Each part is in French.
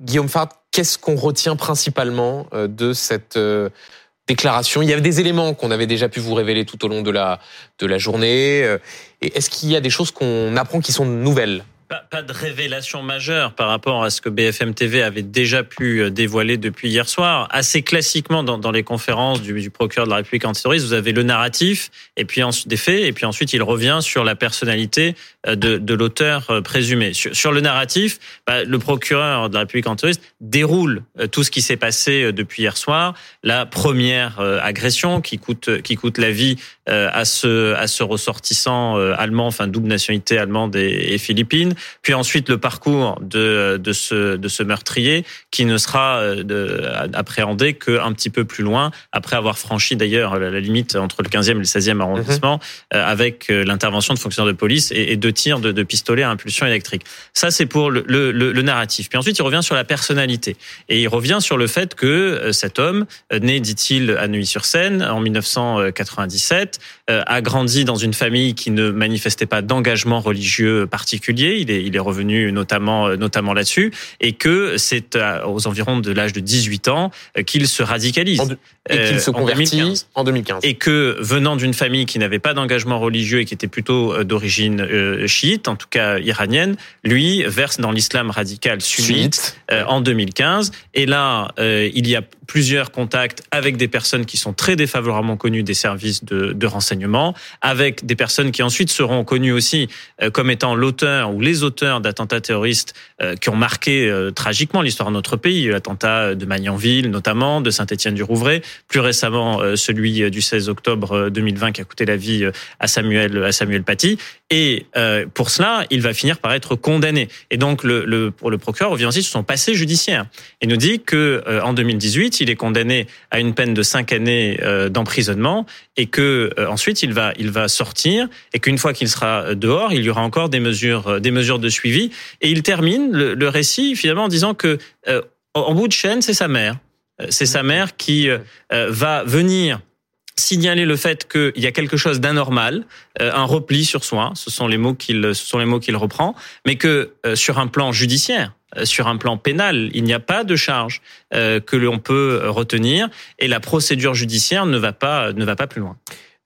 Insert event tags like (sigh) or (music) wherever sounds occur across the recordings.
Guillaume Fard, qu'est-ce qu'on retient principalement de cette déclaration? Il y avait des éléments qu'on avait déjà pu vous révéler tout au long de la, de la journée. Et est-ce qu'il y a des choses qu'on apprend qui sont nouvelles? Pas, de révélation majeure par rapport à ce que BFM TV avait déjà pu euh, dévoiler depuis hier soir. Assez classiquement, dans, dans les conférences du, du, procureur de la République antiterroriste, vous avez le narratif et puis ensuite des faits, et puis ensuite il revient sur la personnalité euh, de, de l'auteur euh, présumé. Sur, sur, le narratif, bah, le procureur de la République antiterroriste déroule tout ce qui s'est passé depuis hier soir. La première agression qui coûte qui coûte la vie à ce à ce ressortissant allemand, enfin double nationalité allemande et, et philippine puis ensuite le parcours de, de, ce, de ce meurtrier qui ne sera euh, de, appréhendé qu'un petit peu plus loin, après avoir franchi d'ailleurs la limite entre le 15e et le 16e arrondissement, mhm. euh, avec euh, l'intervention de fonctionnaires de police et, et deux tirs de, de pistolet à impulsion électrique. Ça, c'est pour le, le, le, narratif. Puis ensuite, il revient sur la personnalité. Et il revient sur le fait que cet homme, né, dit-il, à Neuilly-sur-Seine en 1997, a grandi dans une famille qui ne manifestait pas d'engagement religieux particulier. Il il est revenu notamment, euh, notamment là-dessus, et que c'est aux environs de l'âge de 18 ans euh, qu'il se radicalise. Et qu'il euh, se convertit en 2015. Et que venant d'une famille qui n'avait pas d'engagement religieux et qui était plutôt d'origine chiite, en tout cas iranienne, lui verse dans l'islam radical sunnite, en 2015. Et là, il y a plusieurs contacts avec des personnes qui sont très défavorablement connues des services de, de renseignement, avec des personnes qui ensuite seront connues aussi comme étant l'auteur ou les auteurs d'attentats terroristes euh, qui ont marqué euh, tragiquement l'histoire de notre pays, l'attentat de Magnanville notamment, de Saint-Étienne-du-Rouvray, plus récemment euh, celui du 16 octobre 2020 qui a coûté la vie à Samuel à Samuel Paty. Et pour cela, il va finir par être condamné. Et donc le, le, pour le procureur revient aussi sur son passé judiciaire et nous dit que en 2018, il est condamné à une peine de cinq années d'emprisonnement et que ensuite il va il va sortir et qu'une fois qu'il sera dehors, il y aura encore des mesures des mesures de suivi. Et il termine le, récit finalement en disant que euh, en bout de chaîne, c'est sa mère. Euh, c'est sa mère qui euh, va venir signaler le fait qu'il y a quelque chose d'anormal, un repli sur soi, ce sont les mots qu'il reprend, mais que sur un plan judiciaire, sur un plan pénal, il n'y a pas de charge que l'on peut retenir et la procédure judiciaire ne va pas ne va pas plus loin.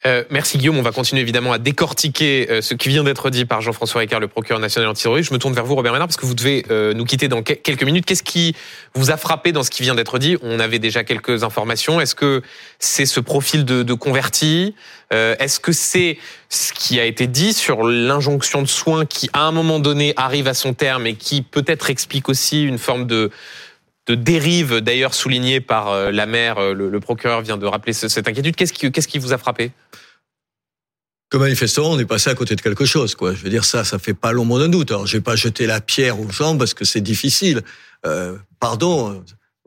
Euh, merci Guillaume. On va continuer évidemment à décortiquer euh, ce qui vient d'être dit par Jean-François Ricard, le procureur national antiterroriste. Je me tourne vers vous, Robert Ménard, parce que vous devez euh, nous quitter dans quelques minutes. Qu'est-ce qui vous a frappé dans ce qui vient d'être dit? On avait déjà quelques informations. Est-ce que c'est ce profil de, de converti? Est-ce que c'est ce qui a été dit sur l'injonction de soins qui, à un moment donné, arrive à son terme et qui peut-être explique aussi une forme de de dérive, d'ailleurs soulignée par euh, la mère, euh, le, procureur vient de rappeler cette inquiétude. Qu'est-ce qui, qu'est-ce qui vous a frappé? Que manifestement, on est passé à côté de quelque chose, quoi. Je veux dire ça, ça fait pas l'ombre d'un doute. Alors, je vais pas jeter la pierre aux gens parce que c'est difficile. Euh, pardon,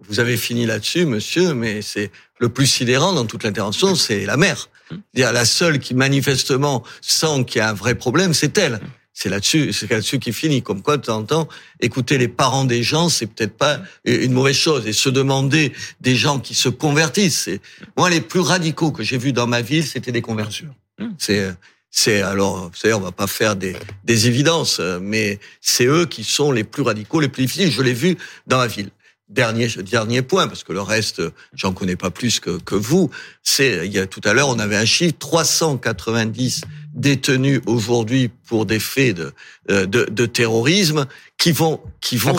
vous avez fini là-dessus, monsieur, mais c'est le plus sidérant dans toute l'intervention, c'est la mère. Dire la seule qui manifestement sent qu'il y a un vrai problème, c'est elle c'est là-dessus, c'est là-dessus qui finit. Comme quoi, de temps en temps, écouter les parents des gens, c'est peut-être pas une mauvaise chose. Et se demander des gens qui se convertissent. Moi les plus radicaux que j'ai vus dans ma ville, c'était des conversions. C'est c'est alors, vous savez, on va pas faire des, des évidences, mais c'est eux qui sont les plus radicaux, les plus difficiles. Je l'ai vu dans ma ville. Dernier dernier point, parce que le reste, j'en connais pas plus que, que vous. C'est il y a tout à l'heure, on avait un chiffre 390 détenus aujourd'hui pour des faits de, euh, de, de terrorisme qui vont qui vont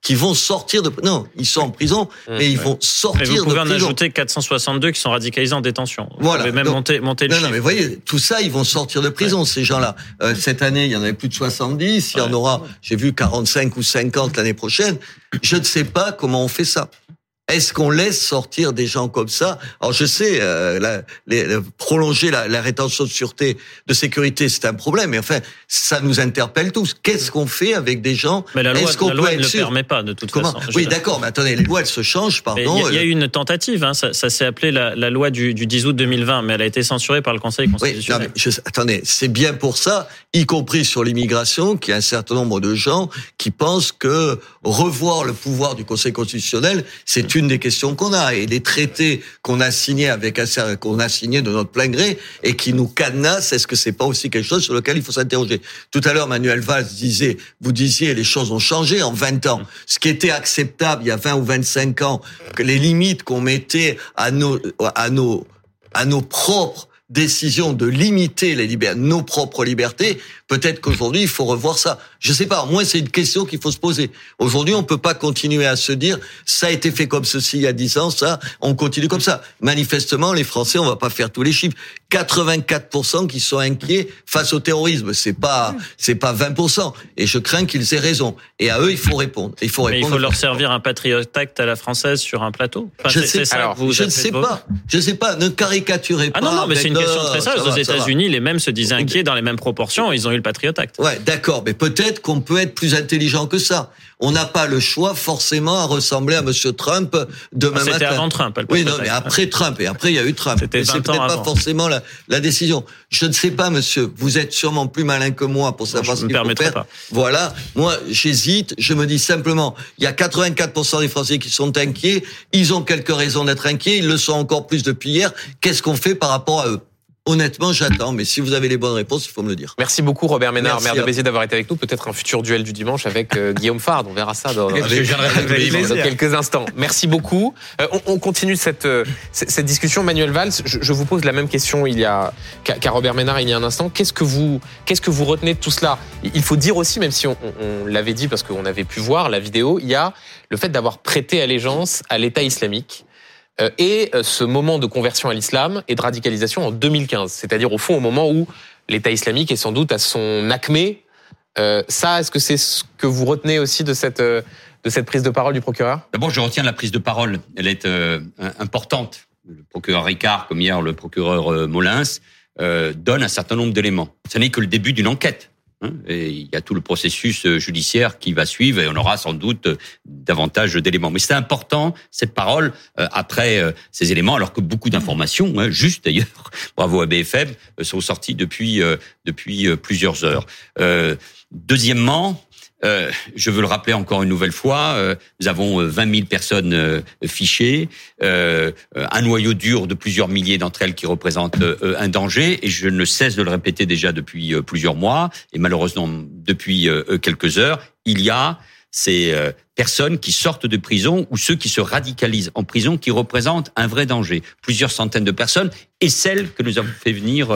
qui vont sortir de non ils sont en prison mmh, mais ils vont sortir de prison. Vous pouvez en ajouter 462 qui sont radicalisés en détention. Voilà. Vous pouvez même monter monter le non, non mais voyez tout ça ils vont sortir de prison ces gens-là. Euh, cette année il y en avait plus de 70, il y en aura j'ai vu 45 ou 50 l'année prochaine. Je ne sais pas comment on fait ça. Est-ce qu'on laisse sortir des gens comme ça? Alors je sais, euh, la, les, prolonger la, la, rétention de sûreté, de sécurité, c'est un problème. Mais enfin, ça nous interpelle tous. Qu'est-ce qu'on fait avec des gens? Mais la loi, la loi ne le permet pas de toute façon. Oui, d'accord. Mais attendez, les lois elles se changent, pardon. Il y, a eu une tentative. Hein, ça, ça s'est appelé la, la, loi du, du, 10 août 2020, mais elle a été censurée par le Conseil constitutionnel. Oui, attendez, c'est bien pour ça, y compris sur l'immigration, qu'il y a un certain nombre de gens qui pensent que revoir le pouvoir du Conseil constitutionnel, c'est une des questions qu'on a. Et les traités qu'on a signés avec qu'on a signés de notre plein gré et qui nous cadenassent, est-ce que c'est pas aussi quelque chose sur lequel il faut s'interroger? Tout à l'heure, Manuel Valls disait, vous disiez, les choses ont changé en 20 ans. Ce qui était acceptable il y a 20 ou 25 ans, que les limites qu'on mettait à nos, à nos, à nos propres décision de limiter les nos propres libertés, peut-être qu'aujourd'hui il faut revoir ça. Je sais pas. Moi, c'est une question qu'il faut se poser. Aujourd'hui, on peut pas continuer à se dire ça a été fait comme ceci il y a dix ans, ça, on continue comme ça. Manifestement, les Français, on va pas faire tous les chiffres. 84% qui sont inquiets face au terrorisme. C'est pas, c'est pas 20%. Et je crains qu'ils aient raison. Et à eux, il faut répondre. Il faut répondre. Mais il faut leur servir un Patriot Act à la française sur un plateau. je sais, ça je ne sais pas. Je sais pas. Ne caricaturez pas. Ah non, non, mais c'est une question très sérieuse. Aux États-Unis, les mêmes se disaient inquiets dans les mêmes proportions. Ils ont eu le Patriot Act. Ouais, d'accord. Mais peut-être qu'on peut être plus intelligent que ça. On n'a pas le choix forcément à ressembler à Monsieur Trump demain ah, matin. C'était avant Trump. Oui, non, mais après Trump. Et après, il y a eu Trump. C'était c'est peut-être pas forcément la, la, décision. Je ne sais pas, monsieur. Vous êtes sûrement plus malin que moi pour savoir ce qu'il faut faire. Pas. Voilà. Moi, j'hésite. Je me dis simplement, il y a 84% des Français qui sont inquiets. Ils ont quelques raisons d'être inquiets. Ils le sont encore plus depuis hier. Qu'est-ce qu'on fait par rapport à eux? Honnêtement, j'attends, mais si vous avez les bonnes réponses, il faut me le dire. Merci beaucoup, Robert Ménard, maire de Béziers, d'avoir été avec nous. Peut-être un futur duel du dimanche avec euh, Guillaume Fard. On verra ça dans, quelques instants. Merci beaucoup. Euh, on, continue cette, euh, cette discussion. Manuel Valls, je, vous pose la même question il y a qu'à Robert Ménard il y a un instant. Qu'est-ce que vous qu'est-ce que vous retenez de tout cela? Il faut dire aussi, même si on, on l'avait dit parce qu'on avait pu voir la vidéo, il y a le fait d'avoir prêté allégeance à l'État islamique et euh, ce moment de conversion à l'islam et de radicalisation en 2015, c'est-à-dire au fond au moment où l'État islamique est sans doute à son acmé. Euh, ça, est-ce que c'est ce que vous retenez aussi de cette de cette prise de parole du procureur? D'abord, je retiens la prise de parole. Elle est importante. Le procureur Ricard, comme hier le procureur Molins, donne un certain nombre d'éléments. Ce n'est que le début d'une enquête. Hein, et il y a tout le processus euh, judiciaire qui va suivre et on aura sans doute euh, davantage d'éléments. Mais c'est important, cette parole, euh, après ces éléments, alors que beaucoup d'informations, hein, juste d'ailleurs, (laughs) bravo à BFM, sont sorties depuis, depuis plusieurs heures. Deuxièmement, euh, je veux le rappeler encore une nouvelle fois, euh, nous avons 20 euh, 000 personnes fichées, un noyau dur de plusieurs milliers d'entre elles qui représentent un danger, et je ne cesse de le répéter déjà depuis plusieurs mois, et malheureusement depuis quelques heures, il y a ces personnes qui sortent de prison ou ceux qui se radicalisent en prison qui représentent un vrai danger. Plusieurs centaines de personnes et celles que nous avons fait venir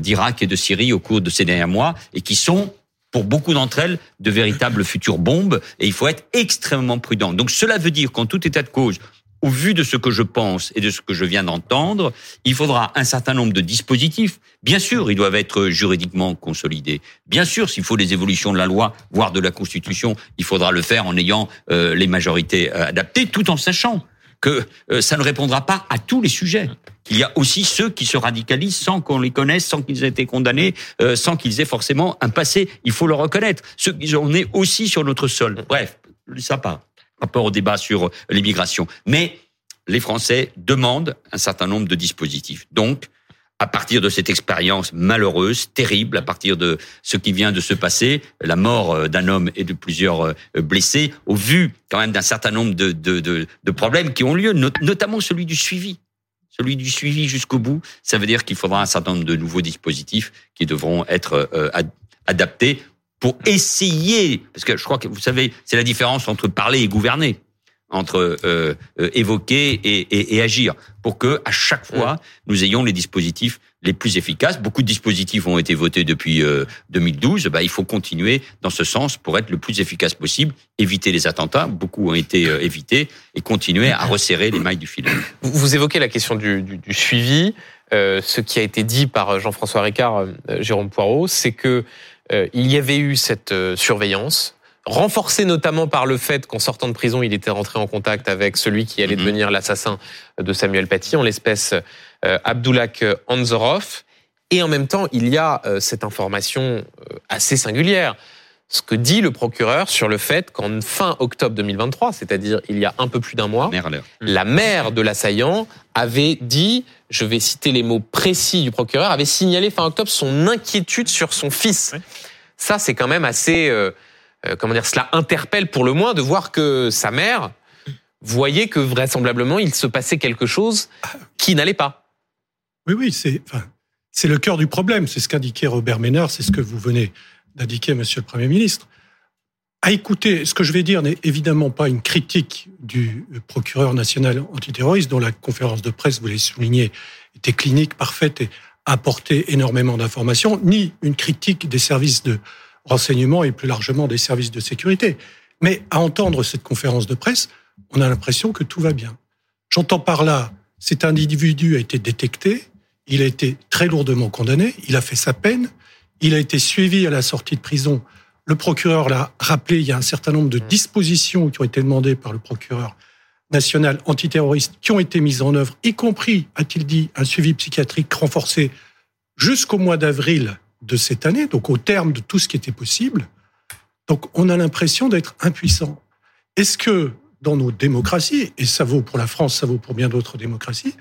d'Irak et de Syrie au cours de ces derniers mois et qui sont pour beaucoup d'entre elles de véritables futures bombes et il faut être extrêmement prudent. Donc cela veut dire qu'en tout état de cause, au vu de ce que je pense et de ce que je viens d'entendre, il faudra un certain nombre de dispositifs. Bien sûr, ils doivent être juridiquement consolidés. Bien sûr, s'il faut des évolutions de la loi, voire de la Constitution, il faudra le faire en ayant euh, les majorités euh, adaptées, tout en sachant que euh, ça ne répondra pas à tous les sujets. Il y a aussi ceux qui se radicalisent sans qu'on les connaisse, sans qu'ils aient été condamnés, euh, sans qu'ils aient forcément un passé. Il faut le reconnaître. Ceux qui on est aussi sur notre sol. Bref, ça pas rapport au débat sur l'immigration. Mais les Français demandent un certain nombre de dispositifs. Donc, à partir de cette expérience malheureuse, terrible, à partir de ce qui vient de se passer, la mort euh, d'un homme et de plusieurs euh, blessés, au vu quand même d'un certain nombre de, de, de, de, problèmes qui ont lieu, notamment celui du suivi. Celui du suivi jusqu'au bout, ça veut dire qu'il faudra un certain nombre de nouveaux dispositifs qui devront être euh, adaptés pour essayer, parce que je crois que vous savez, c'est la différence entre parler et gouverner entre euh, euh, évoquer et, et, et, agir pour que à chaque fois mmh. nous ayons les dispositifs les plus efficaces. Beaucoup de dispositifs ont été votés depuis euh, 2012. Bah, il faut continuer dans ce sens pour être le plus efficace possible, éviter les attentats. Beaucoup ont été euh, évités et continuer à resserrer les mailles du filet. Vous évoquez la question du, du, du suivi. Ce qui a été dit par Jean-François Ricard, Jérôme Poirot, c'est que il y avait eu cette surveillance renforcé notamment par le fait qu'en sortant de prison, il était rentré en contact avec celui qui allait mhm. devenir l'assassin de Samuel Paty, en l'espèce euh, Abdullah Anzorov. Et en même temps, il y a euh, cette information euh, assez singulière. Ce que dit le procureur sur le fait qu'en fin octobre 2023, c'est-à-dire il y a un peu plus d'un mois, la mère de l'assaillant avait dit, je vais citer les mots précis du procureur, avait signalé fin octobre son inquiétude sur son fils. Ça, c'est quand même assez... Euh, comment dire, cela interpelle pour le moins de voir que sa mère voyez que vraisemblablement il se passait quelque chose qui n'allait pas. Oui, oui, c'est le cœur du problème. C'est ce qu'indiquait Robert Ménard, c'est ce que vous venez d'indiquer, Monsieur le Premier ministre. À écouter, ce que je vais dire n'est évidemment pas une critique du procureur national antiterroriste, dont la conférence de presse, vous l'avez souligné, était clinique, parfaite et apportait énormément d'informations, ni une critique des services de renseignement et plus largement des services de sécurité. Mais à entendre cette conférence de presse, on a l'impression que tout va bien. J'entends par là, cet individu a été détecté, il a été très lourdement condamné, il a fait sa peine, il a été suivi à la sortie de prison. Le procureur l'a rappelé, il y a un certain nombre de mmh. dispositions qui ont été demandées par le procureur national antiterroriste qui ont été mises en œuvre, y compris, a-t-il dit, un suivi psychiatrique renforcé jusqu'au mois d'avril de cette année, donc au terme de tout ce qui était possible. Donc on a l'impression d'être impuissant. Est-ce que dans nos démocraties, et ça vaut pour la France, ça vaut pour bien d'autres démocraties,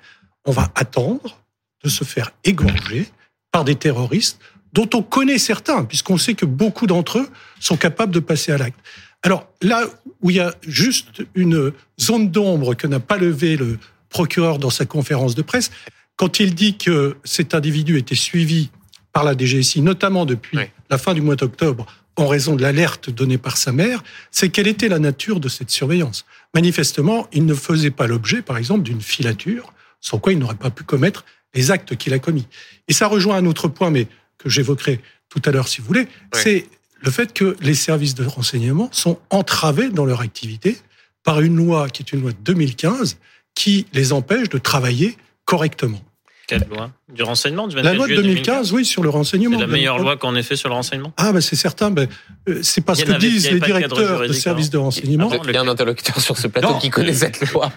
on va attendre de se faire égorger par des terroristes dont on connaît certains, puisqu'on sait que beaucoup d'entre eux sont capables de passer à l'acte. Alors là où il y a juste une zone d'ombre que n'a pas levé le procureur dans sa conférence de presse, quand il dit que cet individu était suivi par la DGSI, notamment depuis la fin du mois d'octobre, en raison de l'alerte donnée par sa mère, c'est quelle était la nature de cette surveillance. Manifestement, il ne faisait pas l'objet, par exemple, d'une filature, sans quoi il n'aurait pas pu commettre les actes qu'il a commis. Et ça rejoint un autre point, mais que j'évoquerai tout à l'heure si vous voulez, c'est le fait que les services de renseignement sont entravés dans leur activité par une loi qui est une loi de 2015 qui les empêche de travailler correctement. Quelle loi? Du renseignement du La loi de 2015, oui, sur le renseignement. C'est la meilleure loi qu'on ait fait sur le renseignement? Ah, ben c'est certain. Ben, c'est parce que disent les directeurs de services de renseignement. Il y a un interlocuteur sur ce plateau qui connaît cette loi.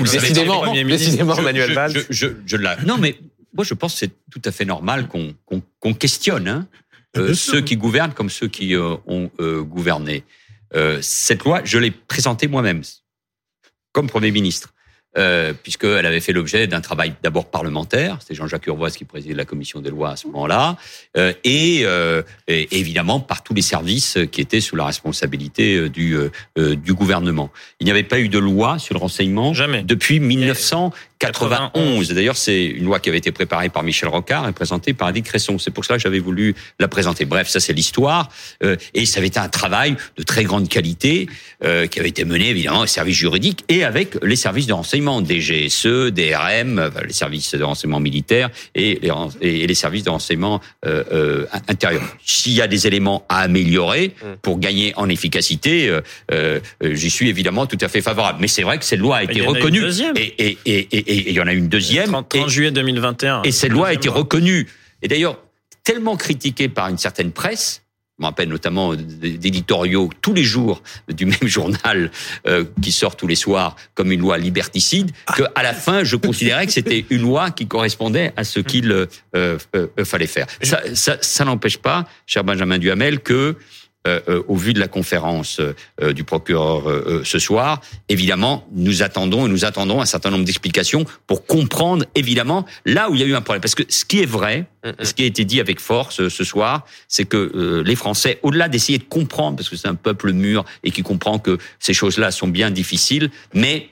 décidément, décidément, Manuel Valls. Je, je, Non, mais moi, je pense que c'est tout à fait normal qu'on questionne hein, euh, ceux qui gouvernent comme ceux qui euh, ont gouverné. cette loi, je l'ai présentée moi-même comme Premier ministre euh, puisqu'elle avait fait l'objet d'un travail d'abord parlementaire, c'est Jean-Jacques Urvoise qui présidait la commission des lois à ce moment-là, euh, et, euh, et, évidemment par tous les services qui étaient sous la responsabilité euh, du, euh, du gouvernement. Il n'y avait pas eu de loi sur le renseignement Jamais. depuis 1900. 91. D'ailleurs, c'est une loi qui avait été préparée par Michel Rocard et présentée par Dick Cresson. C'est pour cela que j'avais voulu la présenter. Bref, ça c'est l'histoire. Euh, et ça avait été un travail de très grande qualité euh, qui avait été mené évidemment au service juridique et avec les services de renseignement, DGSE, DRM, les services de renseignement militaire et les, et les services de renseignement euh, euh intérieur. S'il y a des éléments à améliorer mmh. pour gagner en efficacité, euh, euh, j'y suis évidemment tout à fait favorable. Mais c'est vrai que cette loi a été reconnue et, et, et, et et il y en a une deuxième. 30, juillet 2021. Et cette loi a été reconnue. Et d'ailleurs, tellement critiquée par une certaine presse, me rappelle notamment d'éditoriaux tous les jours du même (laughs) journal euh, qui sort tous les soirs comme une loi liberticide, ah. que à la fin je considérais que c'était une loi qui correspondait à ce qu'il euh, euh, fallait faire. Ça, ça, ça n'empêche pas, cher Benjamin Duhamel, que euh, euh, au vu de la conférence euh, du procureur ce soir, évidemment, nous attendons et nous attendons un certain nombre d'explications pour comprendre évidemment là où il y a eu un problème. Parce que ce qui est vrai, ce qui a été dit avec force ce soir, c'est que les Français, au-delà d'essayer de comprendre, parce que c'est un peuple mûr et qui comprend que ces choses-là sont bien difficiles, mais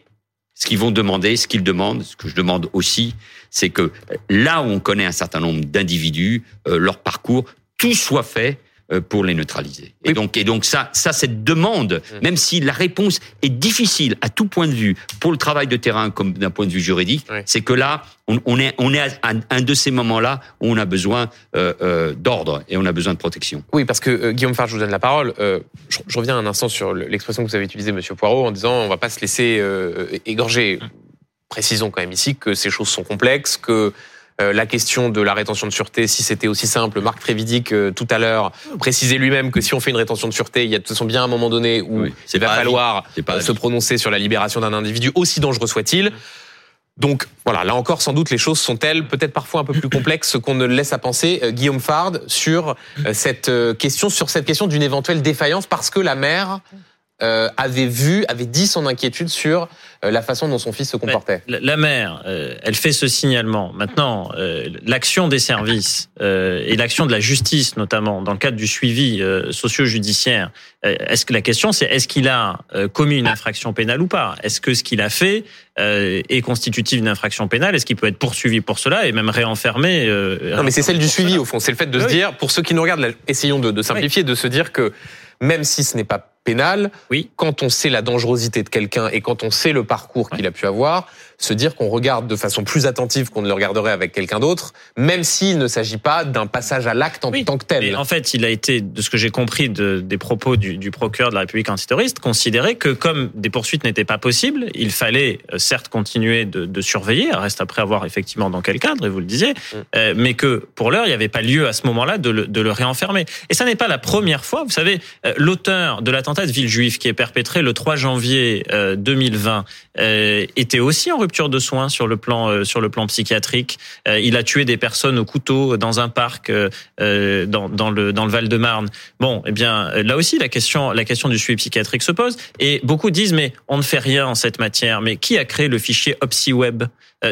ce qu'ils vont demander, ce qu'ils demandent, ce que je demande aussi, c'est que là où on connaît un certain nombre d'individus, leur parcours, tout soit fait euh, pour les neutraliser. Et donc, et donc ça, ça, cette demande, mmh. même si la réponse est difficile à tout point de vue pour le travail de terrain comme d'un point de vue juridique, c'est que là, on, on, est, on est à un de ces moments-là où on a besoin euh, euh, d'ordre et on a besoin de protection. Oui, parce que euh, Guillaume Farge, je vous donne la parole. Euh, je, je, reviens un instant sur l'expression que vous avez utilisée, Monsieur Poirot, en disant on va pas se laisser égorger. Précisons quand même ici que ces choses sont complexes, que euh, la question de la rétention de sûreté, si c'était aussi simple, Marc Trévidic euh, tout à l'heure précisait lui-même que si on fait une rétention de sûreté, il y a de toute façon bien un moment donné où il va falloir se prononcer sur la libération d'un individu, aussi dangereux soit-il. Donc voilà, là encore, sans doute, les choses sont-elles peut-être parfois un peu plus complexes qu'on ne le laisse à penser. Euh, Guillaume Fard, sur cette question, sur cette question d'une éventuelle défaillance, parce que la mère euh, avait vu, avait dit son inquiétude sur euh, la façon dont son fils se comportait. La mère, euh, elle fait ce signalement. Maintenant, l'action des services et l'action de la justice, notamment dans le cadre du suivi socio-judiciaire, est-ce que la question c'est est-ce qu'il a commis une infraction pénale ou pas? Est-ce que ce qu'il a fait est constitutif d'une infraction pénale? Est-ce qu'il peut être poursuivi pour cela et même réenfermé Non, mais c'est celle du suivi au fond. C'est le fait de se dire, pour ceux qui nous regardent, essayons de, de simplifier, de se dire que même si ce n'est pas pénal, oui. quand on sait la dangerosité de quelqu'un et quand on sait le parcours qu'il a pu avoir, se dire qu'on regarde de façon plus attentive qu'on ne le regarderait avec quelqu'un d'autre, même s'il ne s'agit pas d'un passage à l'acte en tant que tel. en fait, il a été, de ce que j'ai compris de, des propos du, du, procureur de la République antiterroriste, considéré que comme des poursuites n'étaient pas possibles, il fallait euh, certes continuer de, de, surveiller, reste après avoir effectivement dans quel cadre, et vous le disiez, mm. euh, mais que pour l'heure, il n'y avait pas lieu à ce moment-là de le, de le réenfermer. Et ça n'est pas la première fois, vous savez, euh, l'auteur de l'attentat de Villejuif qui est perpétré le 3 janvier 2020 était aussi en rupture de soins sur le plan euh, sur le plan psychiatrique. Euh, il a tué des personnes au couteau dans un parc euh, dans, dans le dans le Val-de-Marne. Bon, eh bien là aussi la question la question du suivi psychiatrique se pose et beaucoup disent mais on ne fait rien en cette matière. Mais qui a créé le fichier OpsiWeb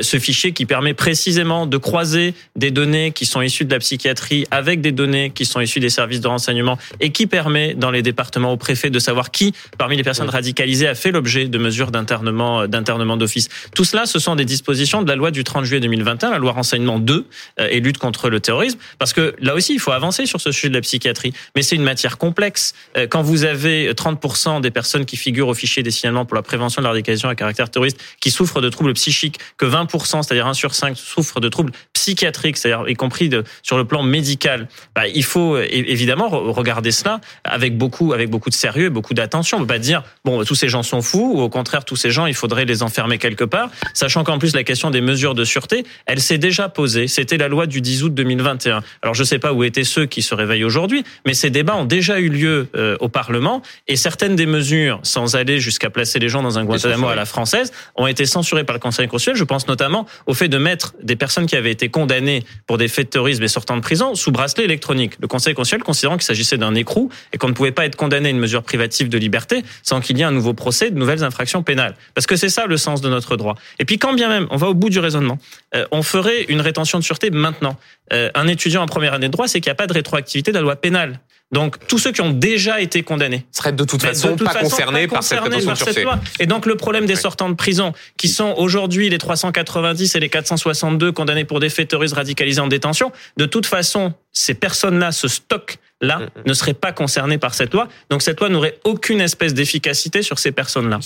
Ce fichier qui permet précisément de croiser des données qui sont issues de la psychiatrie avec des données qui sont issues des services de renseignement et qui permet dans les départements au préfet de savoir qui parmi les personnes radicalisées a fait l'objet de mesures d'internement d'internement d'office. Tout cela, ce sont des dispositions de la loi du 30 juillet 2021, la loi renseignement 2 euh, et lutte contre le terrorisme. Parce que là aussi, il faut avancer sur ce sujet de la psychiatrie. Mais c'est une matière complexe. Euh, quand vous avez 30% des personnes qui figurent au fichier des signalements pour la prévention de la radicalisation à caractère terroriste qui souffrent de troubles psychiques, que 20%, c'est-à-dire 1 sur 5, souffrent de troubles psychiatriques, c'est-à-dire y compris sur le plan médical, bah, il faut évidemment regarder cela avec beaucoup, avec beaucoup de sérieux beaucoup d'attention. On ne peut pas dire, bon, tous ces gens sont fous, ou au contraire, tous ces gens, il faudrait les enfermer quelque part sachant qu'en plus la question des mesures de sûreté, elle s'est déjà posée. C'était la loi du 10 août 2021. Alors je ne sais pas où étaient ceux qui se réveillent aujourd'hui, mais ces débats ont déjà eu lieu euh, au Parlement et certaines des mesures, sans aller jusqu'à placer les gens dans un Guantanamo à la française, ont été censurées par le Conseil constitutionnel. Je pense notamment au fait de mettre des personnes qui avaient été condamnées pour des faits de terrorisme et sortant de prison sous bracelet électronique. Le Conseil constitutionnel considérant qu'il s'agissait d'un écrou et qu'on ne pouvait pas être condamné à une mesure privative de liberté sans qu'il y ait un nouveau procès, de nouvelles infractions pénales. Parce que c'est ça le sens de notre droit. Et puis quand bien même, on va au bout du raisonnement, euh, on ferait une rétention de sûreté maintenant. Euh, un étudiant en première année de droit, c'est qu'il n'y a pas de rétroactivité de la loi pénale. Donc tous ceux qui ont déjà été condamnés seraient de toute façon, pas, concernés par cette rétention de sûreté. Loi. Et donc le problème des sortants de prison, qui sont aujourd'hui les 390 et les 462 condamnés pour des faits terroristes radicalisés en détention, de toute façon, ces personnes-là, ce stock-là, mm, mm. ne seraient pas concernées par cette loi. Donc cette loi n'aurait aucune espèce d'efficacité sur ces personnes-là.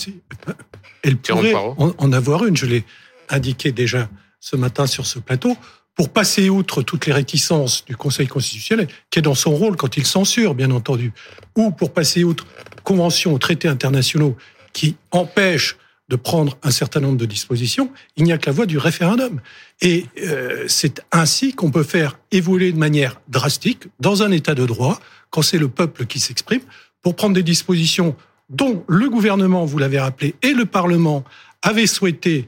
Elle pourrait en avoir une, je l'ai indiqué déjà ce matin sur ce plateau, pour passer outre toutes les réticences du Conseil constitutionnel, qui est dans son rôle quand il censure, bien entendu, ou pour passer outre conventions ou traités internationaux qui empêchent de prendre un certain nombre de dispositions, il n'y a que la voie du référendum. Et euh, c'est ainsi qu'on peut faire évoluer de manière drastique, dans un état de droit, quand c'est le peuple qui s'exprime, pour prendre des dispositions dont le gouvernement, vous l'avez rappelé, et le Parlement avaient souhaité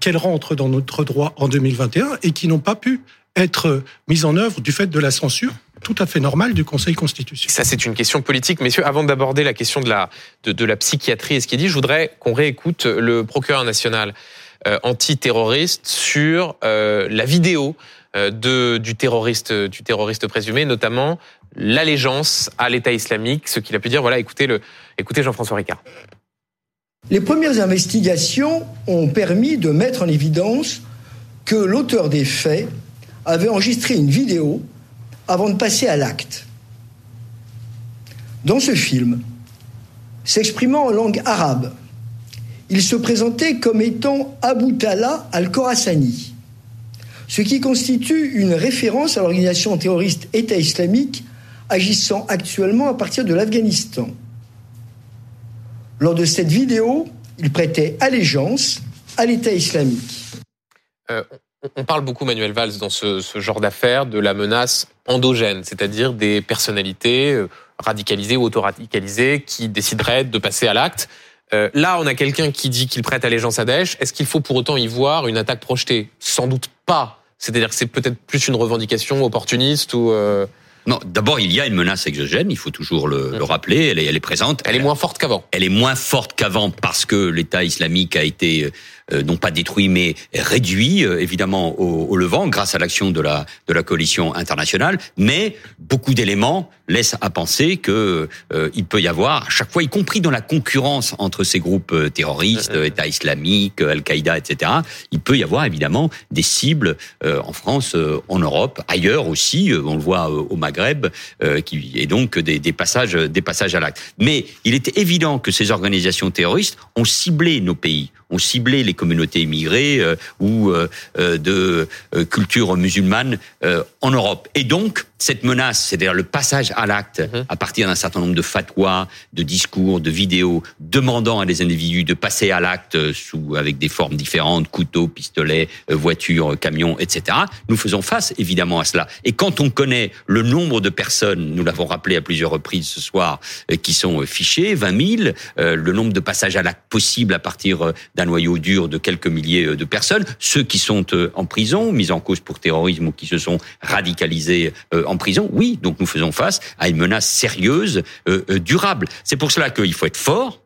qu'elles rentrent dans notre droit en 2021 et qui n'ont pas pu être mises en œuvre du fait de la censure tout à fait normale du Conseil constitutionnel. Ça, c'est une question politique. Messieurs, avant d'aborder la question de la, de, la psychiatrie et ce qui est dit, je voudrais qu'on réécoute le procureur national euh, antiterroriste sur euh, la vidéo euh, du, terroriste, du terroriste présumé, notamment l'allégeance à l'État islamique, ce qu'il a pu dire. Voilà, écoutez, écoutez Jean-François Ricard. Les premières investigations ont permis de mettre en évidence que l'auteur des faits avait enregistré une vidéo avant de passer à l'acte. Dans ce film, s'exprimant en langue arabe, il se présentait comme étant Abu Tala al-Khorasani, ce qui constitue une référence à l'organisation terroriste État islamique agissant actuellement à partir de l'Afghanistan. Lors de cette vidéo, il prêtait allégeance à l'État islamique. Euh, on parle beaucoup, Manuel Valls, dans ce, genre d'affaires, de la menace endogène, c'est-à-dire des personnalités euh, radicalisées ou auto-radicalisées qui décideraient de passer à l'acte. Euh, là, on a quelqu'un qui dit qu'il prête allégeance à Daesh. Est-ce qu'il faut pour autant y voir une attaque projetée? Sans doute pas. C'est-à-dire que c'est peut-être plus une revendication opportuniste ou... Non, d'abord, il y a une menace exogène, il faut toujours le, le rappeler, elle est, elle est présente. Elle est moins forte qu'avant. Elle est moins forte qu'avant parce que l'État islamique a été euh, non pas détruit mais réduit euh, évidemment au, au, Levant grâce à l'action de la de la coalition internationale. Mais beaucoup d'éléments laissent à penser que euh, il peut y avoir à chaque fois, y compris dans la concurrence entre ces groupes euh, terroristes, État islamique, Al-Qaïda, etc. Il peut y avoir évidemment des cibles en France, en Europe, ailleurs aussi. on le voit au Maghreb, qui est donc des, des passages des passages à l'acte. Mais il est évident que ces organisations terroristes ont ciblé nos pays ont ciblé les communautés immigrées euh, ou euh, euh, de culture musulmane en Europe. Et donc, cette menace, c'est-à-dire le passage à l'acte mhm. à partir d'un certain nombre de fatwas, de discours, de vidéos, demandant à des individus de passer à l'acte sous avec des formes différentes, couteaux, pistolets, voitures, camions, etc. Nous faisons face évidemment à cela. Et quand on connaît le nombre de personnes, nous l'avons rappelé à plusieurs reprises ce soir, qui sont fichées, 20 000, le nombre de passages à l'acte possibles à partir d'un noyau dur de quelques milliers de personnes, ceux qui sont en prison, mis en cause pour terrorisme ou qui se sont radicalisés en en prison, oui. Donc nous faisons face à une menace sérieuse, euh, euh, durable. C'est pour cela qu'il faut être fort.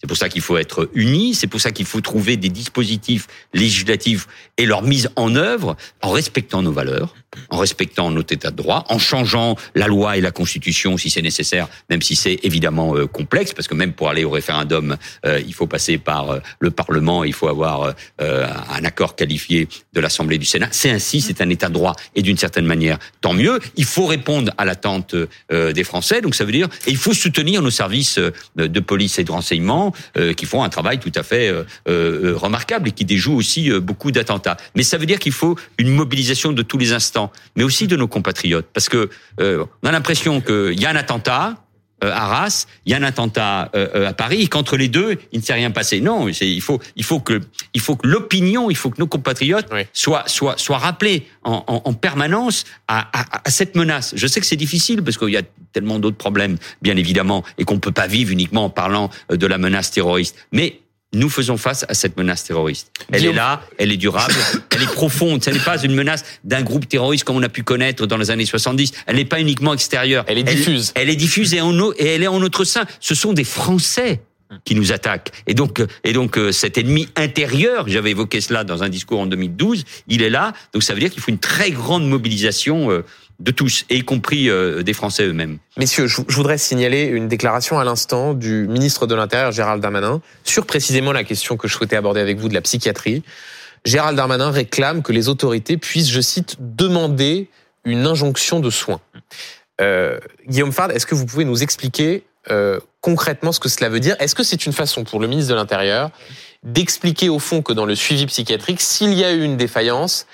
C'est pour ça qu'il faut être unis, c'est pour ça qu'il faut trouver des dispositifs législatifs et leur mise en œuvre en respectant nos valeurs, en respectant notre état de droit, en changeant la loi et la constitution si c'est nécessaire, même si c'est évidemment euh, complexe, parce que même pour aller au référendum, euh, il faut passer par euh, le Parlement, il faut avoir un accord qualifié de l'Assemblée du Sénat. C'est ainsi, c'est un état de droit, et d'une certaine manière, tant mieux. Il faut répondre à l'attente des Français, donc ça veut dire, et il faut soutenir nos services de police et de renseignement qui font un travail tout à fait remarquable et qui déjouent aussi beaucoup d'attentats. Mais ça veut dire qu'il faut une mobilisation de tous les instants mais aussi de nos compatriotes, parce que euh, on a l'impression qu'il y a un attentat. Euh, à Arras, il y a un attentat euh, à Paris, et qu'entre les deux, il ne s'est rien passé. Non, il faut, il faut que, il faut que l'opinion, il faut que nos compatriotes soient, soient, soient rappelés en, en, en permanence à, à, à, cette menace. Je sais que c'est difficile parce qu'il y a tellement d'autres problèmes, bien évidemment, et qu'on peut pas vivre uniquement en parlant de la menace terroriste. Mais nous faisons face à cette menace terroriste. Elle est là, elle est durable, (coughs) elle est profonde. Ce n'est pas une menace d'un groupe terroriste comme on a pu connaître dans les années 70. Elle n'est pas uniquement extérieure. Elle est diffuse. Elle, est diffuse et, en, et elle est en notre sein. Ce sont des Français qui nous attaquent. Et donc, et donc euh, cet ennemi intérieur, j'avais évoqué cela dans un discours en 2012, il est là. Donc ça veut dire qu'il faut une très grande mobilisation euh, de tous, et y compris euh, des Français eux-mêmes. Messieurs, je voudrais signaler une déclaration à l'instant du ministre de l'Intérieur, Gérald Darmanin, sur précisément la question que je souhaitais aborder avec vous de la psychiatrie. Gérald Darmanin réclame que les autorités puissent, je cite, demander une injonction de soins. Euh, Guillaume Fard, est-ce que vous pouvez nous expliquer euh, concrètement ce que cela veut dire? Est-ce que c'est une façon pour le ministre de l'Intérieur d'expliquer au fond que dans le suivi psychiatrique, s'il y a eu une défaillance,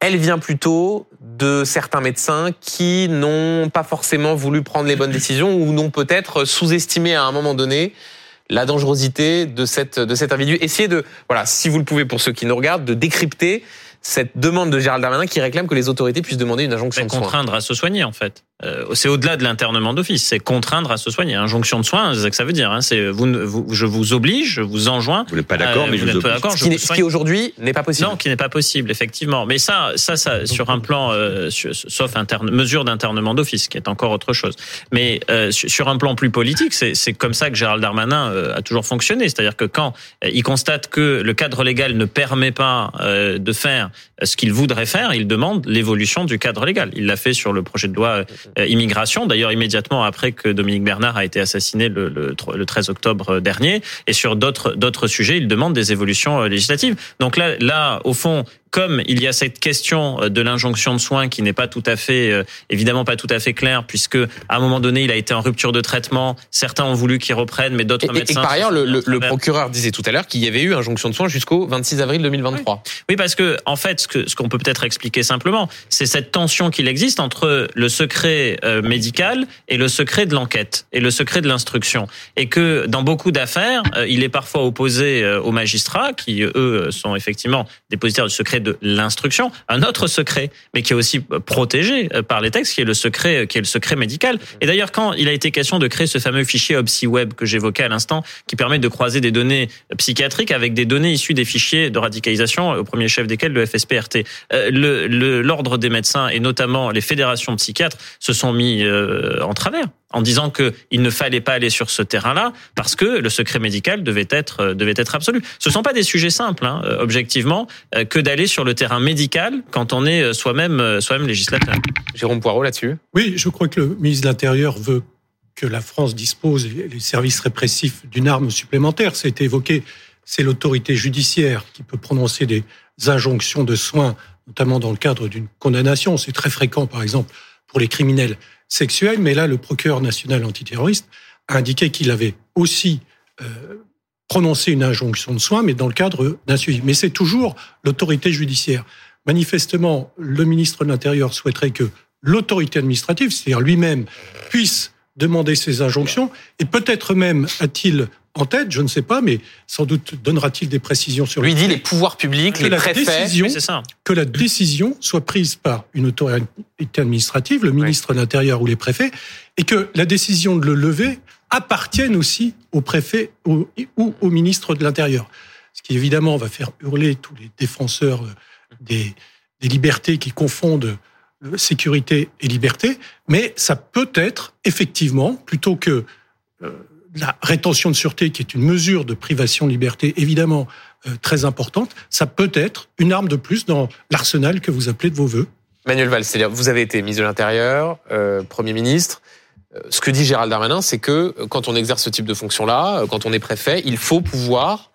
elle vient plutôt de certains médecins qui n'ont pas forcément voulu prendre les bonnes décisions ou n'ont peut-être sous-estimé à un moment donné la dangerosité de cette de cet individu. Essayez de voilà, si vous le pouvez pour ceux qui nous regardent, de décrypter cette demande de Gérald Darmanin qui réclame que les autorités puissent demander une injonction de soins. Contraindre à se soigner en fait. Euh, c'est au-delà de l'internement d'office, c'est contraindre à se soigner. Injonction de soins, c'est ça que ça veut dire. Hein. C'est vous, vous, je vous oblige, je vous enjoins. Vous n'êtes pas d'accord, euh, mais je vous oblige. Ce qui, ce qui aujourd'hui n'est pas possible. Non, qui n'est pas possible, effectivement. Mais ça, ça, ça, sur un plan, euh, sauf interne, mesure d'internement d'office, qui est encore autre chose. Mais euh, sur un plan plus politique, c'est comme ça que Gérald Darmanin euh, a toujours fonctionné. C'est-à-dire que quand il constate que le cadre légal ne permet pas de faire ce qu'il voudrait faire, il demande l'évolution du cadre légal. Il l'a fait sur le projet de loi immigration d'ailleurs immédiatement après que Dominique Bernard a été assassiné le, le, le 13 octobre dernier. Et sur d'autres d'autres sujets, il demande des évolutions euh, législatives. Donc là, là, au fond, comme il y a cette question euh, de l'injonction de soins qui n'est pas tout à fait, euh, évidemment pas tout à fait claire, puisque à un moment donné, il a été en rupture de traitement. Certains ont voulu qu'il reprenne, mais d'autres médecins. Et par ailleurs, le, le, procureur disait tout à l'heure qu'il y avait eu injonction de soins jusqu'au 26 avril 2023. Oui, parce que en fait, ce que ce qu'on peut peut-être expliquer simplement, c'est cette tension qu'il existe entre le secret euh, médical et le secret de l'enquête et le secret de l'instruction, et que dans beaucoup d'affaires, il est parfois opposé aux magistrats qui eux sont effectivement dépositaires du secret de l'instruction, un autre secret, mais qui est aussi protégé par les textes, qui est le secret, qui est le secret médical. Et d'ailleurs, quand il a été question de créer ce fameux fichier OpsiWeb que j'évoquais à l'instant, qui permet de croiser des données psychiatriques avec des données issues des fichiers de radicalisation, au premier chef desquels le FSPRT, euh, l'ordre des médecins et notamment les fédérations psychiatres se sont mis euh, en travers en disant qu'il ne fallait pas aller sur ce terrain-là parce que le secret médical devait être euh, devait être absolu. Ce ne sont pas des sujets simples, hein, euh, objectivement, euh, que d'aller sur le terrain médical quand on est soi-même soi-même législateur. Jérôme Poirot là-dessus? Oui, je crois que le ministre de l'Intérieur veut que la France dispose, les services répressifs, d'une arme supplémentaire. Ça a été évoqué, c'est l'autorité judiciaire qui peut prononcer des injonctions de soins, notamment dans le cadre d'une condamnation. C'est très fréquent, par exemple, pour les criminels mais là, le procureur national antiterroriste a indiqué qu'il avait aussi euh, prononcé une injonction de soins, mais dans le cadre d'un suivi. Mais c'est toujours l'autorité judiciaire. Manifestement, le ministre de l'Intérieur souhaiterait que l'autorité administrative, c'est-à-dire lui-même, puisse demander ces injonctions, et peut-être même a-t-il en tête, je ne sais pas, mais sans doute donnera-t-il des précisions sur. Lui dit les pouvoirs publics, les préfets. c'est ça. Que la décision soit prise par une autorité administrative, le ministre de l'Intérieur ou les préfets, et que la décision de le lever appartienne aussi au préfet ou au ministre de l'Intérieur. Ce qui évidemment va faire hurler tous les défenseurs euh, des, des libertés qui confondent euh, sécurité et liberté, mais ça peut être effectivement plutôt que euh, la rétention de sûreté, qui est une mesure de privation de liberté évidemment euh, très importante, ça peut être une arme de plus dans l'arsenal que vous appelez de vos voeux. Manuel Valls, vous avez été ministre de l'Intérieur, euh, Premier ministre. Ce que dit Gérald Darmanin, c'est que quand on exerce ce type de fonction-là, quand on est préfet, il faut pouvoir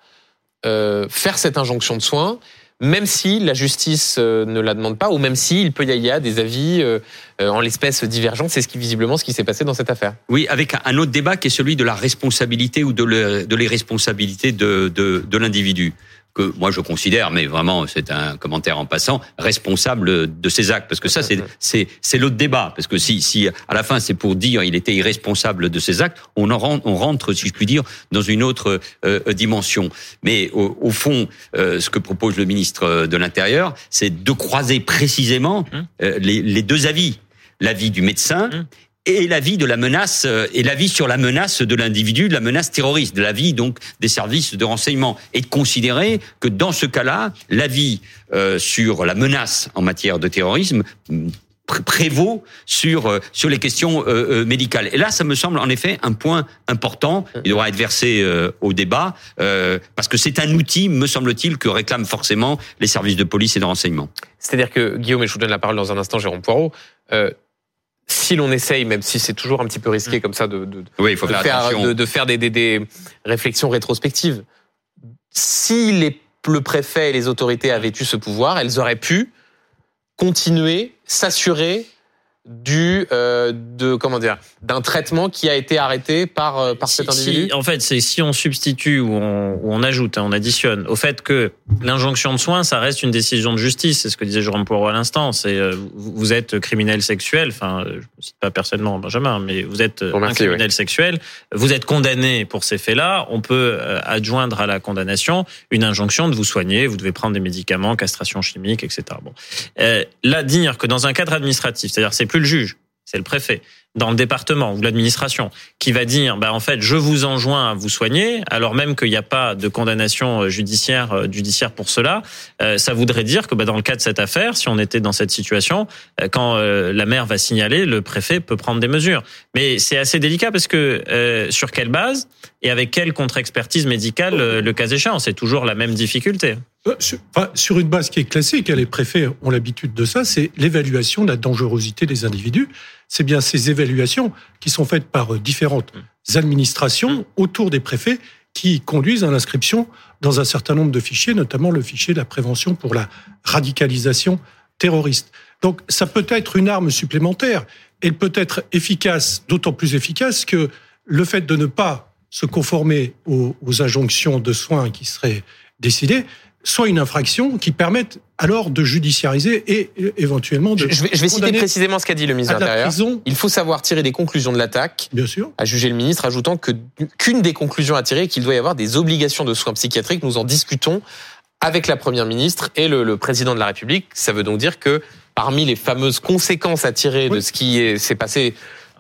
faire cette injonction de soins même si la justice euh, ne la demande pas, ou même s'il peut y avoir des avis euh, euh, en l'espèce divergents. C'est ce qui visiblement ce qui s'est passé dans cette affaire. Oui, avec un autre débat qui est celui de la responsabilité ou de l'irresponsabilité de, de, de l'individu que moi je considère, mais vraiment c'est un commentaire en passant, responsable de ses actes, parce que ça c'est c'est c'est l'autre débat, parce que si si à la fin c'est pour dire il était irresponsable de ses actes, on en rentre, on rentre si je puis dire dans une autre euh, dimension. Mais au, au fond, euh, ce que propose le ministre de l'Intérieur, c'est de croiser précisément hum. euh, les, les deux avis. L'avis du médecin hum et l'avis de la menace euh, et l'avis sur la menace de l'individu, de la menace terroriste, de l'avis donc des services de renseignement, et de considérer que dans ce cas-là, l'avis euh, sur la menace en matière de terrorisme mm, prévaut sur euh, sur les questions médicales. Et là, ça me semble en effet un point important. Il devra être versé au débat parce que c'est un outil, me semble-t-il, que réclament forcément les services de police et de renseignement. C'est-à-dire que Guillaume, et je vous donne la parole dans un instant, Jérôme Poirot si l'on essaye, même si c'est toujours un petit peu risqué mm. comme ça, de, de, oui, faut faire, de, faire des, des, des, réflexions rétrospectives, si les, le préfet et les autorités avaient eu ce pouvoir, elles auraient pu continuer, s'assurer du euh, de comment dire d'un traitement qui a été arrêté par euh, par cet individu? en fait, c'est si on substitue ou on, on ajoute, hein, on additionne au fait que l'injonction de soins, ça reste une décision de justice. C'est ce que disait Jérôme Poirot à l'instant. C'est euh, vous êtes criminel sexuel. Enfin, je ne cite pas personnellement Benjamin, mais vous êtes un criminel sexuel. Vous êtes condamné pour ces faits-là. On peut adjoindre à la condamnation une injonction de vous soigner. Vous devez prendre des médicaments, castration chimique, etc. Bon, là dire que dans un cadre administratif, c'est-à-dire c'est le juge, c'est le préfet, dans le département ou l'administration, qui va dire, bah, en fait, je vous enjoins à vous soigner, alors même qu'il n'y a pas de condamnation euh, judiciaire, euh, judiciaire pour cela, euh, ça voudrait dire que bah, dans le cas de cette affaire, si on était dans cette situation, quand la mère va signaler, le préfet peut prendre des mesures. Mais c'est assez délicat parce que sur quelle base et avec quelle contre-expertise médicale, le cas échéant, c'est toujours la même difficulté. Sur une base qui est classique, les préfets ont l'habitude de ça, c'est l'évaluation de la dangerosité des individus. C'est bien ces évaluations qui sont faites par euh, différentes administrations autour des préfets qui conduisent à l'inscription dans un certain nombre de fichiers, notamment le fichier de la prévention pour la radicalisation terroriste. Donc ça peut être une arme supplémentaire. Elle peut être efficace, d'autant plus efficace que le fait de ne pas se conformer aux, aux injonctions de soins qui seraient décidées soit une infraction qui permette alors de judiciariser et éventuellement de. Je vais, je vais citer précisément ce qu'a dit le ministre de l'Intérieur. Il faut savoir tirer des conclusions de l'attaque. Bien sûr. A jugé le ministre, ajoutant que qu'une des conclusions à tirer est qu'il doit y avoir des obligations de soins psychiatriques. Nous en discutons avec la première ministre et le, le président de la République. Ça veut donc dire que parmi les fameuses conséquences à tirer de ce qui est- s'est passé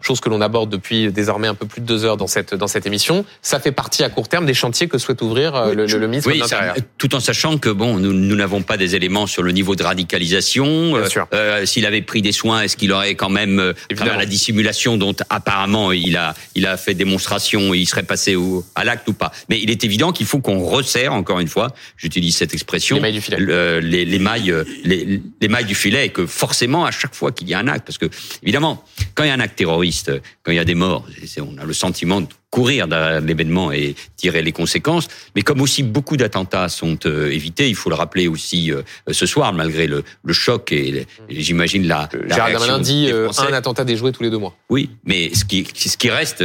chose que l'on aborde depuis désormais un peu plus de deux heures dans cette dans cette émission. Ça fait partie à court terme des chantiers que souhaite ouvrir euh, le, le- le ministre de Oui, l'Intérieur. tout en sachant que bon, nous nous n'avons pas des éléments sur le niveau de radicalisation. Bien Euh, sûr. euh, S'il avait pris des soins, est-ce qu'il aurait quand même, euh, Évidemment. la dissimulation dont apparemment il a il a fait démonstration, et il serait passé au, à l'acte ou pas. Mais il est évident qu'il faut qu'on resserre encore une fois. J'utilise cette expression. Les mailles du filet. le- les, les mailles, les, les mailles du filet, et que forcément à chaque fois qu'il y a un acte, parce que évidemment, quand il y a un acte terroriste, quand il y a des morts, on a le sentiment de courir derrière l'événement et tirer les conséquences. Mais comme aussi beaucoup d'attentats sont euh, évités, il faut le rappeler aussi euh, ce soir, malgré le, le choc et, j'imagine la, la réaction Darmanin dit des euh, un attentat déjoué tous les deux mois. Oui, mais ce qui, ce qui reste,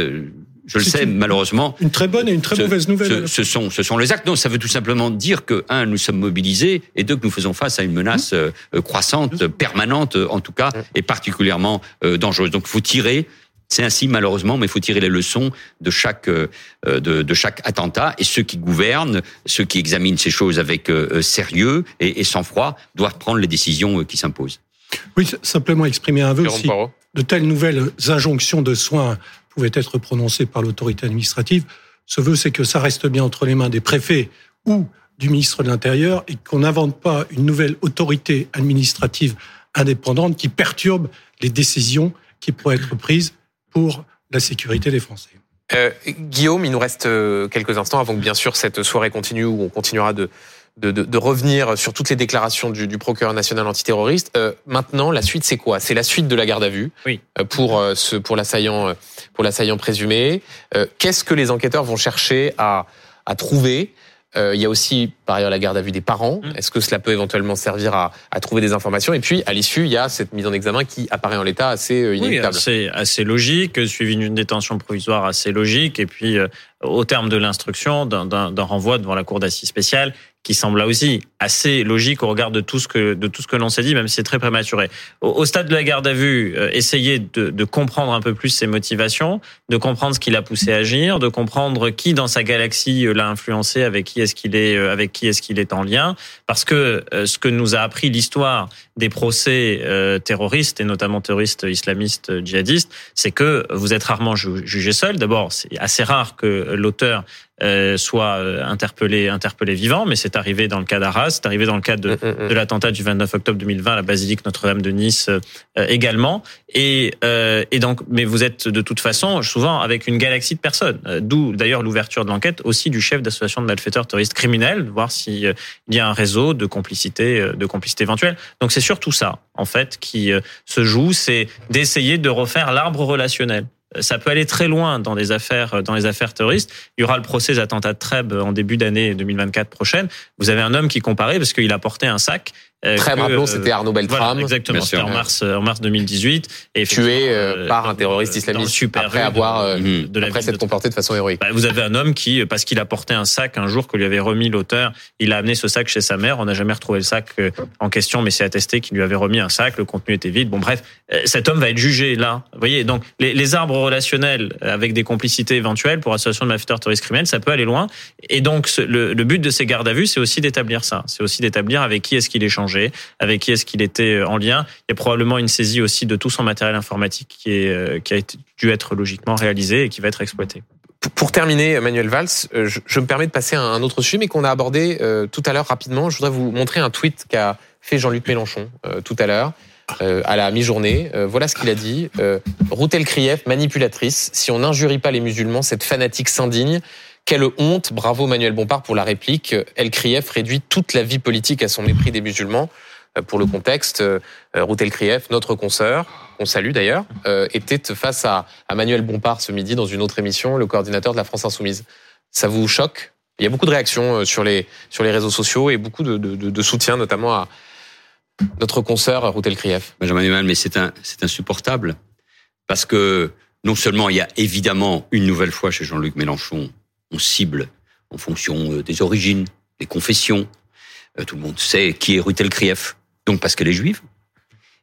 je le sais une- malheureusement, Une très bonne et une très ce- mauvaise nouvelle. Ce, ce sont, ce sont les actes. Non, ça veut tout simplement dire que un, nous sommes mobilisés, et deux, que nous faisons face à une menace euh, croissante, permanente, en tout cas, et particulièrement euh, dangereuse. Donc, il faut tirer. C'est ainsi malheureusement, mais il faut tirer les leçons de chaque euh, de, de chaque attentat. Et ceux qui gouvernent, ceux qui examinent ces choses avec euh, euh, sérieux et, et sang-froid, doivent prendre les décisions euh, qui s'imposent. Oui, simplement exprimer un vœu. Si de telles nouvelles injonctions de soins pouvaient être prononcées par l'autorité administrative, ce vœu, c'est que ça reste bien entre les mains des préfets ou du ministre de l'Intérieur et qu'on n'invente pas une nouvelle autorité administrative indépendante qui perturbe les décisions qui pourraient être prises pour la sécurité des Français. Euh, Guillaume, il nous reste euh, quelques instants avant que bien sûr cette soirée continue où on continuera de, de, de, de revenir sur toutes les déclarations du, du procureur national antiterroriste. Euh, maintenant, la suite, c'est quoi? C'est la suite de la garde à vue Oui. pour euh, ce pour l'assaillant pour l'assaillant présumé. Euh, Qu'est-ce que les enquêteurs vont chercher à, à trouver? Euh, Il y a aussi par ailleurs la garde à vue des parents. Mm. Est-ce que cela peut éventuellement servir à, à trouver des informations? Et puis à l'issue, il y a cette mise en examen qui apparaît en l'état assez euh, Oui, inéluctable. assez, assez logique, suivi d'une détention provisoire assez logique, et puis euh, au terme de l'instruction, d'un renvoi devant la cour d'assises spéciale, qui semble là aussi assez logique au regard de tout ce que de tout ce que l'on s'est dit, même si c'est très prématuré. Au, stade de la garde à vue, euh, essayer de, de comprendre un peu plus ses motivations, de comprendre ce qui l'a poussé à agir, de comprendre qui dans sa galaxie euh, l'a influencé, avec qui est-ce qu'il est, euh, avec qui est-ce qu'il est en lien, parce que euh, ce que nous a appris l'histoire des procès terroristes et notamment terroristes islamistes djihadistes, c'est que vous êtes rarement ju- jugé seul. D'abord, c'est assez rare que l'auteur euh, soit euh, interpellé interpellé vivant, mais c'est arrivé dans le cas d'Arras, c'est arrivé dans le cas de, Mm, mm, mm. de l'attentat du 29 octobre 2020 à la basilique Notre-Dame de Nice euh, euh, également. Et, euh, et donc, mais vous êtes de toute façon souvent avec une galaxie de personnes. Euh, D'où d'ailleurs l'ouverture de l'enquête aussi du chef d'association de malfaiteurs terroristes criminels, voir si euh, il y a un réseau de complicité, de complicité éventuelle. Donc c'est surtout ça en fait qui euh, se joue, c'est d'essayer de refaire l'arbre relationnel. Euh, Ça peut aller très loin dans les affaires, euh, dans les affaires terroristes. Il y aura le procès des attentats de Trèbes en début d'année 2024 prochaine. Vous avez un homme qui comparait parce qu'il a porté un sac. Euh, Très rappelons, euh, c'était Arnaud Beltrame. voilà, exactement. C'était en mars, euh, en mars 2018. Et tué euh, par un terroriste islamiste super après de- avoir de la après s'être de comporté de façon héroïque. bah, vous avez un homme qui, parce qu'il a porté un sac un jour que lui avait remis l'auteur, il a amené ce sac chez sa mère. On n'a jamais retrouvé le sac en question, mais c'est attesté qu'il lui avait remis un sac. Le contenu était vide. Bon, bref, cet homme va être jugé là. Vous voyez, donc les, les arbres relationnels avec des complicités éventuelles pour association de malfaiteurs terroristes criminels, ça peut aller loin. Et donc le, le but de ces gardes à vue, c'est aussi d'établir ça. C'est aussi d'établir avec qui est-ce qu'il avec qui est-ce qu'il était euh, en lien. Il y a probablement une saisie aussi de tout son matériel informatique qui euh, a dû être logiquement réalisé et qui va être exploité. Pour- terminer, Manuel Valls, euh, je, me permets de passer à un autre sujet, mais qu'on a abordé tout à l'heure rapidement. Je voudrais vous montrer un tweet qu'a fait Jean-Luc Mélenchon tout à l'heure, à la mi-journée. Voilà ce qu'il a dit. Euh, Routel Krief, manipulatrice. Si on n'injurie pas les musulmans, cette fanatique s'indigne. Quelle honte Bravo Manuel Bompard pour la réplique. El Krief réduit toute la vie politique à son mépris des musulmans. Euh, Pour le contexte, euh, Routel Krief, notre consoeur, qu'on salue d'ailleurs, euh, était face à, Manuel Bompard ce midi dans une autre émission, le coordinateur de la France Insoumise. Ça vous choque? Il y a beaucoup de réactions euh, sur les, sur les réseaux sociaux et beaucoup de, soutien, notamment à notre consoeur Routel Krief. Benjamin Neumann, mais c'est insupportable parce que non seulement il y a évidemment une nouvelle fois chez Jean-Luc Mélenchon, on cible en fonction euh, des origines, des confessions. Euh, Tout le monde sait qui est Rutel Krief, donc parce qu'elle est juive.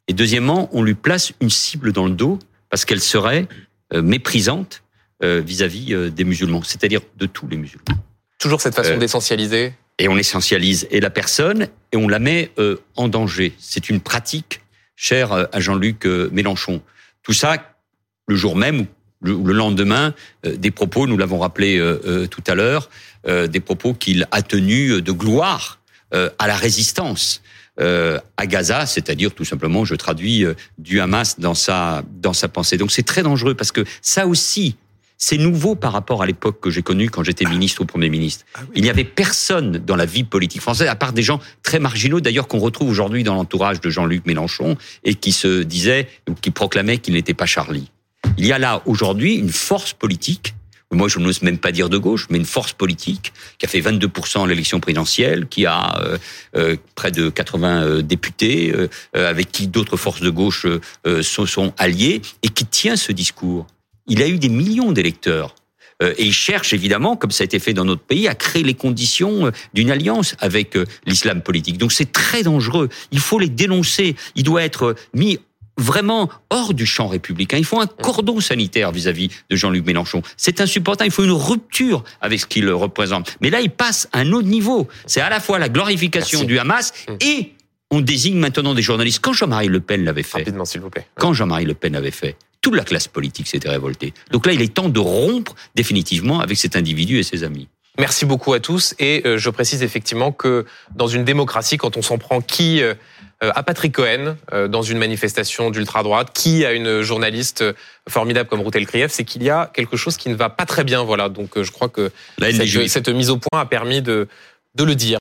Et deuxièmement, on lui place une cible dans le dos parce qu'elle serait euh, méprisante vis-à-vis des musulmans, c'est-à-dire de tous les musulmans. Toujours cette façon Euh, d'essentialiser Et on essentialise et la personne et on la met euh, en danger. C'est une pratique chère à Jean-Luc Mélenchon. Tout ça, le jour même le lendemain, des propos, nous l'avons rappelé tout à l'heure, des propos qu'il a tenus de gloire à la résistance. à Gaza, c'est-à-dire tout simplement, je traduis du Hamas dans sa dans sa pensée. Donc c'est très dangereux parce que ça aussi, c'est nouveau par rapport à l'époque que j'ai connue quand j'étais ministre ou Premier ministre. Ah Il n'y avait personne dans la vie politique française, à part des gens très marginaux, d'ailleurs, qu'on retrouve aujourd'hui dans l'entourage de Jean-Luc Mélenchon, et qui se disaient, ou qui proclamaient qu'il n'était pas Charlie. Il y a là, aujourd'hui, une force politique moi je n'ose même pas dire de gauche, mais une force politique qui a fait 22% à l'élection présidentielle, qui a euh, euh, près de 80 euh, députés, avec qui d'autres forces de gauche se sont alliées, et qui tient ce discours il a eu des millions d'électeurs. Et il cherche évidemment, comme ça a été fait dans notre pays, à créer les conditions d'une alliance avec l'islam politique. Donc c'est très dangereux. Il faut les dénoncer. Il doit être mis vraiment hors du champ républicain. Il faut un cordon sanitaire vis-à-vis de Jean-Luc Mélenchon. C'est insupportable. Il faut une rupture avec ce qu'il représente. Mais là, il passe à un autre niveau. C'est à la fois la glorification du Hamas mmh. et on désigne maintenant des journalistes. Quand Jean-Marie Le Pen l'avait fait. Rapidement, s'il vous plaît. Quand Jean-Marie Le Pen l'avait fait, toute la classe politique s'était révoltée. Donc là, il est temps de rompre définitivement avec cet individu et ses amis. Merci beaucoup à tous. Et euh, je précise effectivement que dans une démocratie, quand on s'en prend qui euh, à Patrick Cohen dans une manifestation d'ultra-droite, qui a une journaliste formidable comme Routel Krief, c'est qu'il y a quelque chose qui ne va pas très bien. Voilà. Donc je crois que cette, cette mise au point a permis de, de le dire.